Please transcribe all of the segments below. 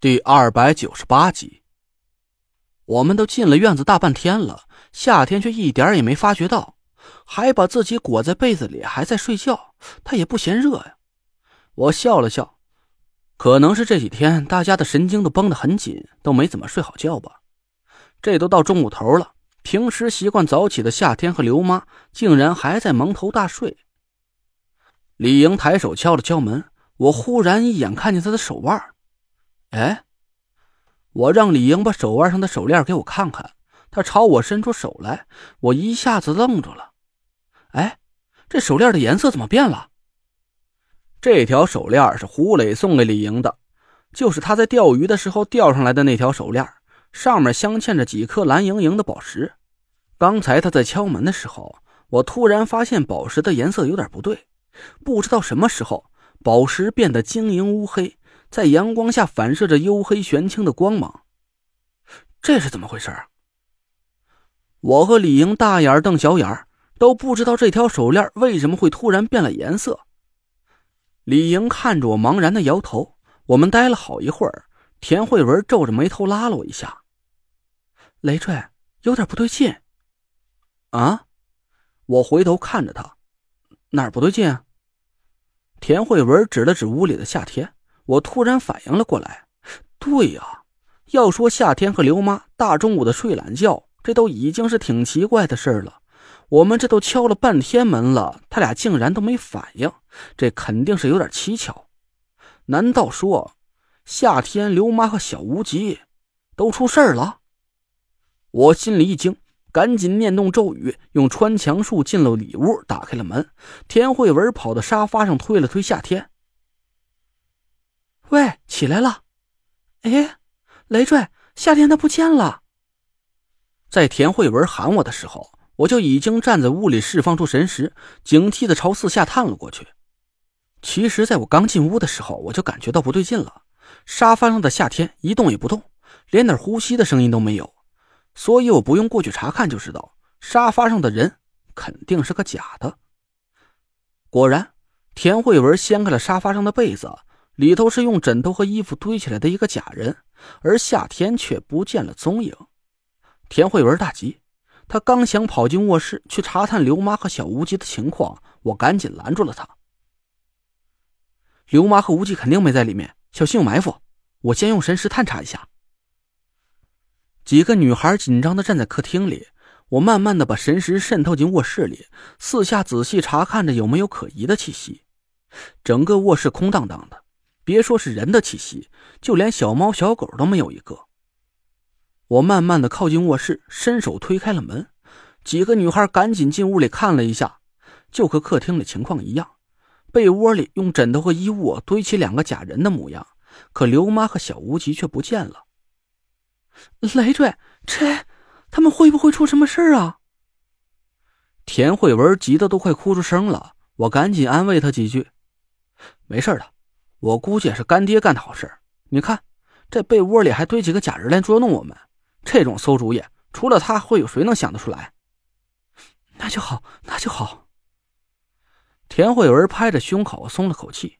第二百九十八集，我们都进了院子大半天了，夏天却一点也没发觉到，还把自己裹在被子里，还在睡觉。他也不嫌热呀。我笑了笑，可能是这几天大家的神经都绷得很紧，都没怎么睡好觉吧。这都到中午头了，平时习惯早起的夏天和刘妈竟然还在蒙头大睡。李莹抬手敲了敲门，我忽然一眼看见她的手腕。哎，我让李莹把手腕上的手链给我看看。她朝我伸出手来，我一下子愣住了。哎，这手链的颜色怎么变了？这条手链是胡磊送给李莹的，就是他在钓鱼的时候钓上来的那条手链，上面镶嵌着几颗蓝莹莹的宝石。刚才他在敲门的时候，我突然发现宝石的颜色有点不对，不知道什么时候宝石变得晶莹乌黑。在阳光下反射着黝黑玄青的光芒，这是怎么回事啊？我和李莹大眼瞪小眼都不知道这条手链为什么会突然变了颜色。李莹看着我，茫然的摇头。我们待了好一会儿，田慧文皱着眉头拉了我一下：“雷坠，有点不对劲。”啊！我回头看着他，哪儿不对劲啊？田慧文指了指屋里的夏天。我突然反应了过来，对呀，要说夏天和刘妈大中午的睡懒觉，这都已经是挺奇怪的事了。我们这都敲了半天门了，他俩竟然都没反应，这肯定是有点蹊跷。难道说夏天、刘妈和小无极都出事了？我心里一惊，赶紧念动咒语，用穿墙术进了里屋，打开了门。田慧文跑到沙发上推了推夏天。喂，起来了！哎，累赘，夏天他不见了。在田慧文喊我的时候，我就已经站在屋里，释放出神识，警惕的朝四下探了过去。其实，在我刚进屋的时候，我就感觉到不对劲了。沙发上的夏天一动也不动，连点呼吸的声音都没有，所以我不用过去查看就知道，沙发上的人肯定是个假的。果然，田慧文掀开了沙发上的被子。里头是用枕头和衣服堆起来的一个假人，而夏天却不见了踪影。田慧文大急，他刚想跑进卧室去查探刘妈和小无极的情况，我赶紧拦住了他。刘妈和无忌肯定没在里面，小心有埋伏。我先用神识探查一下。几个女孩紧张的站在客厅里，我慢慢的把神识渗透进卧室里，四下仔细查看着有没有可疑的气息。整个卧室空荡荡的。别说是人的气息，就连小猫小狗都没有一个。我慢慢的靠近卧室，伸手推开了门，几个女孩赶紧进屋里看了一下，就和客厅里情况一样，被窝里用枕头和衣物堆起两个假人的模样，可刘妈和小无极却不见了。累赘，这他们会不会出什么事啊？田慧文急得都快哭出声了，我赶紧安慰她几句：“没事的。”我估计是干爹干的好事。你看，这被窝里还堆几个假人来捉弄我们。这种馊主意，除了他，会有谁能想得出来？那就好，那就好。田慧文拍着胸口松了口气。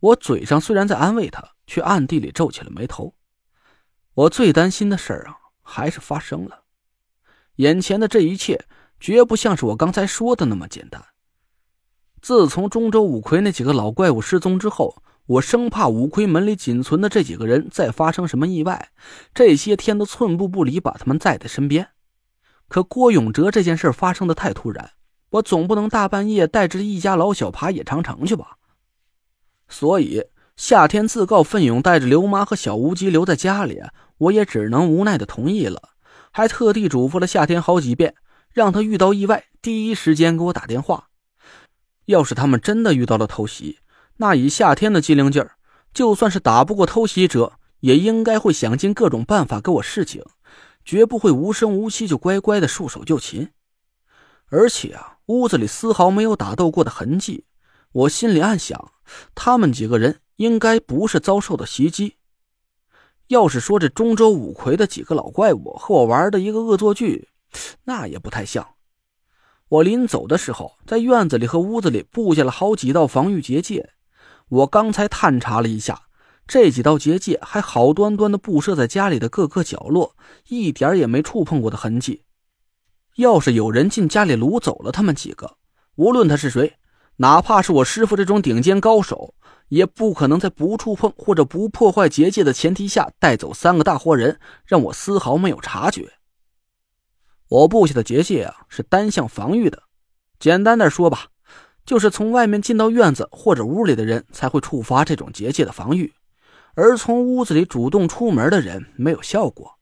我嘴上虽然在安慰他，却暗地里皱起了眉头。我最担心的事儿啊，还是发生了。眼前的这一切，绝不像是我刚才说的那么简单。自从中州五魁那几个老怪物失踪之后，我生怕五魁门里仅存的这几个人再发生什么意外，这些天都寸步不离，把他们带在身边。可郭永哲这件事发生的太突然，我总不能大半夜带着一家老小爬野长城去吧？所以夏天自告奋勇带着刘妈和小无极留在家里，我也只能无奈的同意了，还特地嘱咐了夏天好几遍，让他遇到意外第一时间给我打电话。要是他们真的遇到了偷袭，那以夏天的机灵劲儿，就算是打不过偷袭者，也应该会想尽各种办法给我示警，绝不会无声无息就乖乖的束手就擒。而且啊，屋子里丝毫没有打斗过的痕迹，我心里暗想，他们几个人应该不是遭受的袭击。要是说这中州五魁的几个老怪物和我玩的一个恶作剧，那也不太像。我临走的时候，在院子里和屋子里布下了好几道防御结界。我刚才探查了一下，这几道结界还好端端的布设在家里的各个角落，一点也没触碰过的痕迹。要是有人进家里掳走了他们几个，无论他是谁，哪怕是我师傅这种顶尖高手，也不可能在不触碰或者不破坏结界的前提下带走三个大活人，让我丝毫没有察觉。我布下的结界啊，是单向防御的。简单的说吧，就是从外面进到院子或者屋里的人才会触发这种结界的防御，而从屋子里主动出门的人没有效果。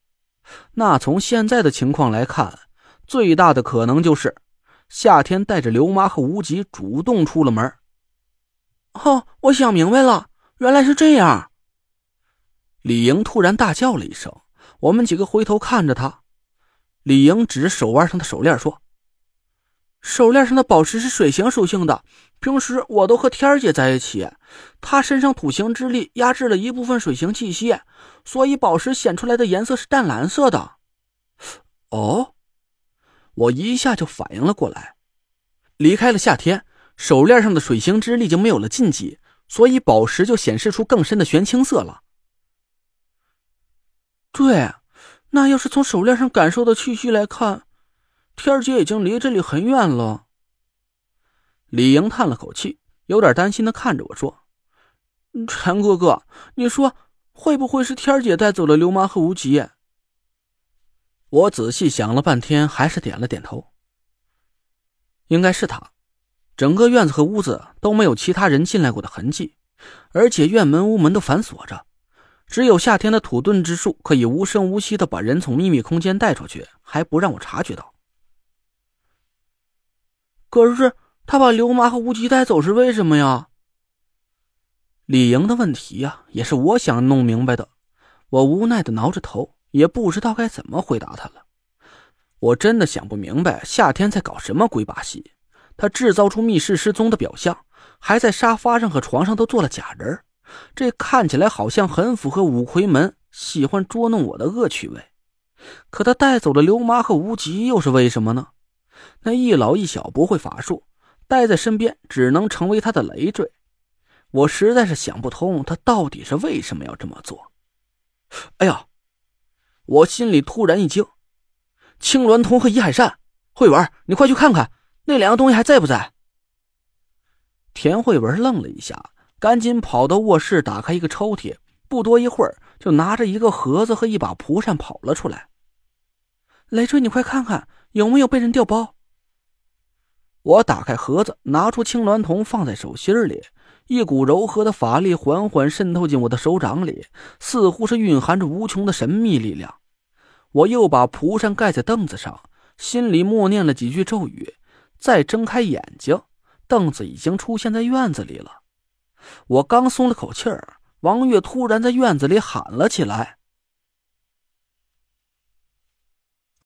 那从现在的情况来看，最大的可能就是夏天带着刘妈和无极主动出了门。哦，我想明白了，原来是这样。李莹突然大叫了一声，我们几个回头看着他。李莹指着手腕上的手链说：“手链上的宝石是水行属性的，平时我都和天儿姐在一起，她身上土行之力压制了一部分水行气息，所以宝石显出来的颜色是淡蓝色的。”哦。我一下就反应了过来，离开了夏天，手链上的水星之力就没有了禁忌，所以宝石就显示出更深的玄青色了。对，那要是从手链上感受的气息来看，天儿姐已经离这里很远了。李莹叹了口气，有点担心的看着我说：“陈哥哥，你说会不会是天儿姐带走了刘妈和无极？”我仔细想了半天，还是点了点头。应该是他。整个院子和屋子都没有其他人进来过的痕迹，而且院门、屋门都反锁着，只有夏天的土遁之术可以无声无息的把人从秘密空间带出去，还不让我察觉到。可是他把刘妈和无极带走是为什么呀？李莹的问题呀，也是我想弄明白的。我无奈的挠着头。也不知道该怎么回答他了，我真的想不明白夏天在搞什么鬼把戏。他制造出密室失踪的表象，还在沙发上和床上都做了假人，这看起来好像很符合五魁门喜欢捉弄我的恶趣味。可他带走了刘妈和无极，又是为什么呢？那一老一小不会法术，待在身边只能成为他的累赘。我实在是想不通，他到底是为什么要这么做。哎呀！我心里突然一惊，青鸾铜和遗海扇，慧文，你快去看看那两个东西还在不在。田慧文愣了一下，赶紧跑到卧室，打开一个抽屉，不多一会儿就拿着一个盒子和一把蒲扇跑了出来。雷追，你快看看有没有被人调包。我打开盒子，拿出青鸾铜，放在手心里，一股柔和的法力缓缓渗透进我的手掌里，似乎是蕴含着无穷的神秘力量。我又把蒲扇盖在凳子上，心里默念了几句咒语，再睁开眼睛，凳子已经出现在院子里了。我刚松了口气儿，王月突然在院子里喊了起来。